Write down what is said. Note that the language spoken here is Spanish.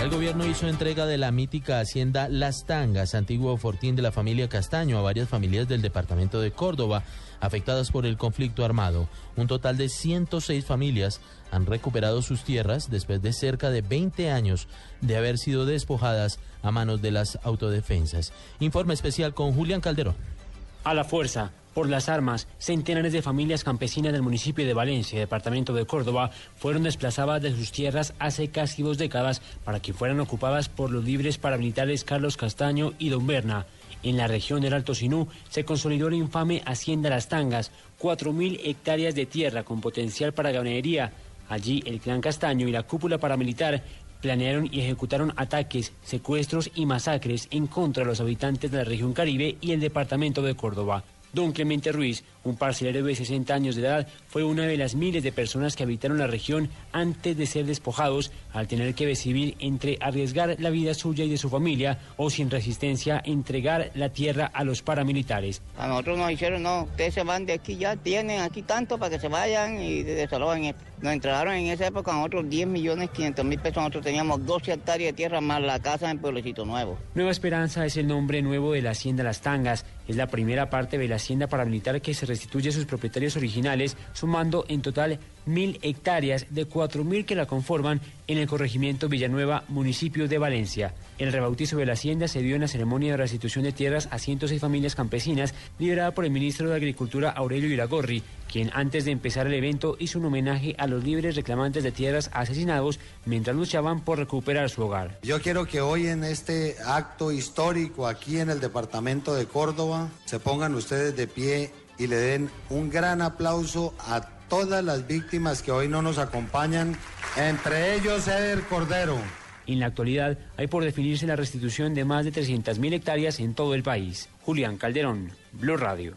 El gobierno hizo entrega de la mítica hacienda Las Tangas, antiguo fortín de la familia Castaño, a varias familias del departamento de Córdoba afectadas por el conflicto armado. Un total de 106 familias han recuperado sus tierras después de cerca de 20 años de haber sido despojadas a manos de las autodefensas. Informe especial con Julián Calderón. A la fuerza, por las armas, centenares de familias campesinas del municipio de Valencia, departamento de Córdoba, fueron desplazadas de sus tierras hace casi dos décadas para que fueran ocupadas por los libres paramilitares Carlos Castaño y Don Berna. En la región del Alto Sinú se consolidó la infame Hacienda Las Tangas, 4.000 hectáreas de tierra con potencial para ganadería. Allí el clan Castaño y la cúpula paramilitar planearon y ejecutaron ataques, secuestros y masacres en contra de los habitantes de la región Caribe y el departamento de Córdoba. Don Clemente Ruiz, un parcelero de 60 años de edad, fue una de las miles de personas que habitaron la región antes de ser despojados al tener que decidir entre arriesgar la vida suya y de su familia o sin resistencia entregar la tierra a los paramilitares. A nosotros nos dijeron, no, ustedes se van de aquí ya, tienen aquí tanto para que se vayan y desalojen. Nos entregaron en esa época a nosotros 10 millones 500 mil pesos, nosotros teníamos 12 hectáreas de tierra más la casa en Pueblecito Nuevo. Nueva Esperanza es el nombre nuevo de la Hacienda Las Tangas, es la primera parte de la Hacienda paramilitar que se restituye a sus propietarios originales, sumando en total mil hectáreas de cuatro mil que la conforman en el corregimiento Villanueva, municipio de Valencia. El rebautizo de la hacienda se dio en la ceremonia de restitución de tierras a 106 familias campesinas, liderada por el ministro de Agricultura Aurelio Iragorri, quien antes de empezar el evento hizo un homenaje a los libres reclamantes de tierras asesinados mientras luchaban por recuperar su hogar. Yo quiero que hoy en este acto histórico aquí en el departamento de Córdoba se pongan de pie y le den un gran aplauso a todas las víctimas que hoy no nos acompañan, entre ellos Eder Cordero. En la actualidad hay por definirse la restitución de más de 300.000 hectáreas en todo el país. Julián Calderón, Blue Radio.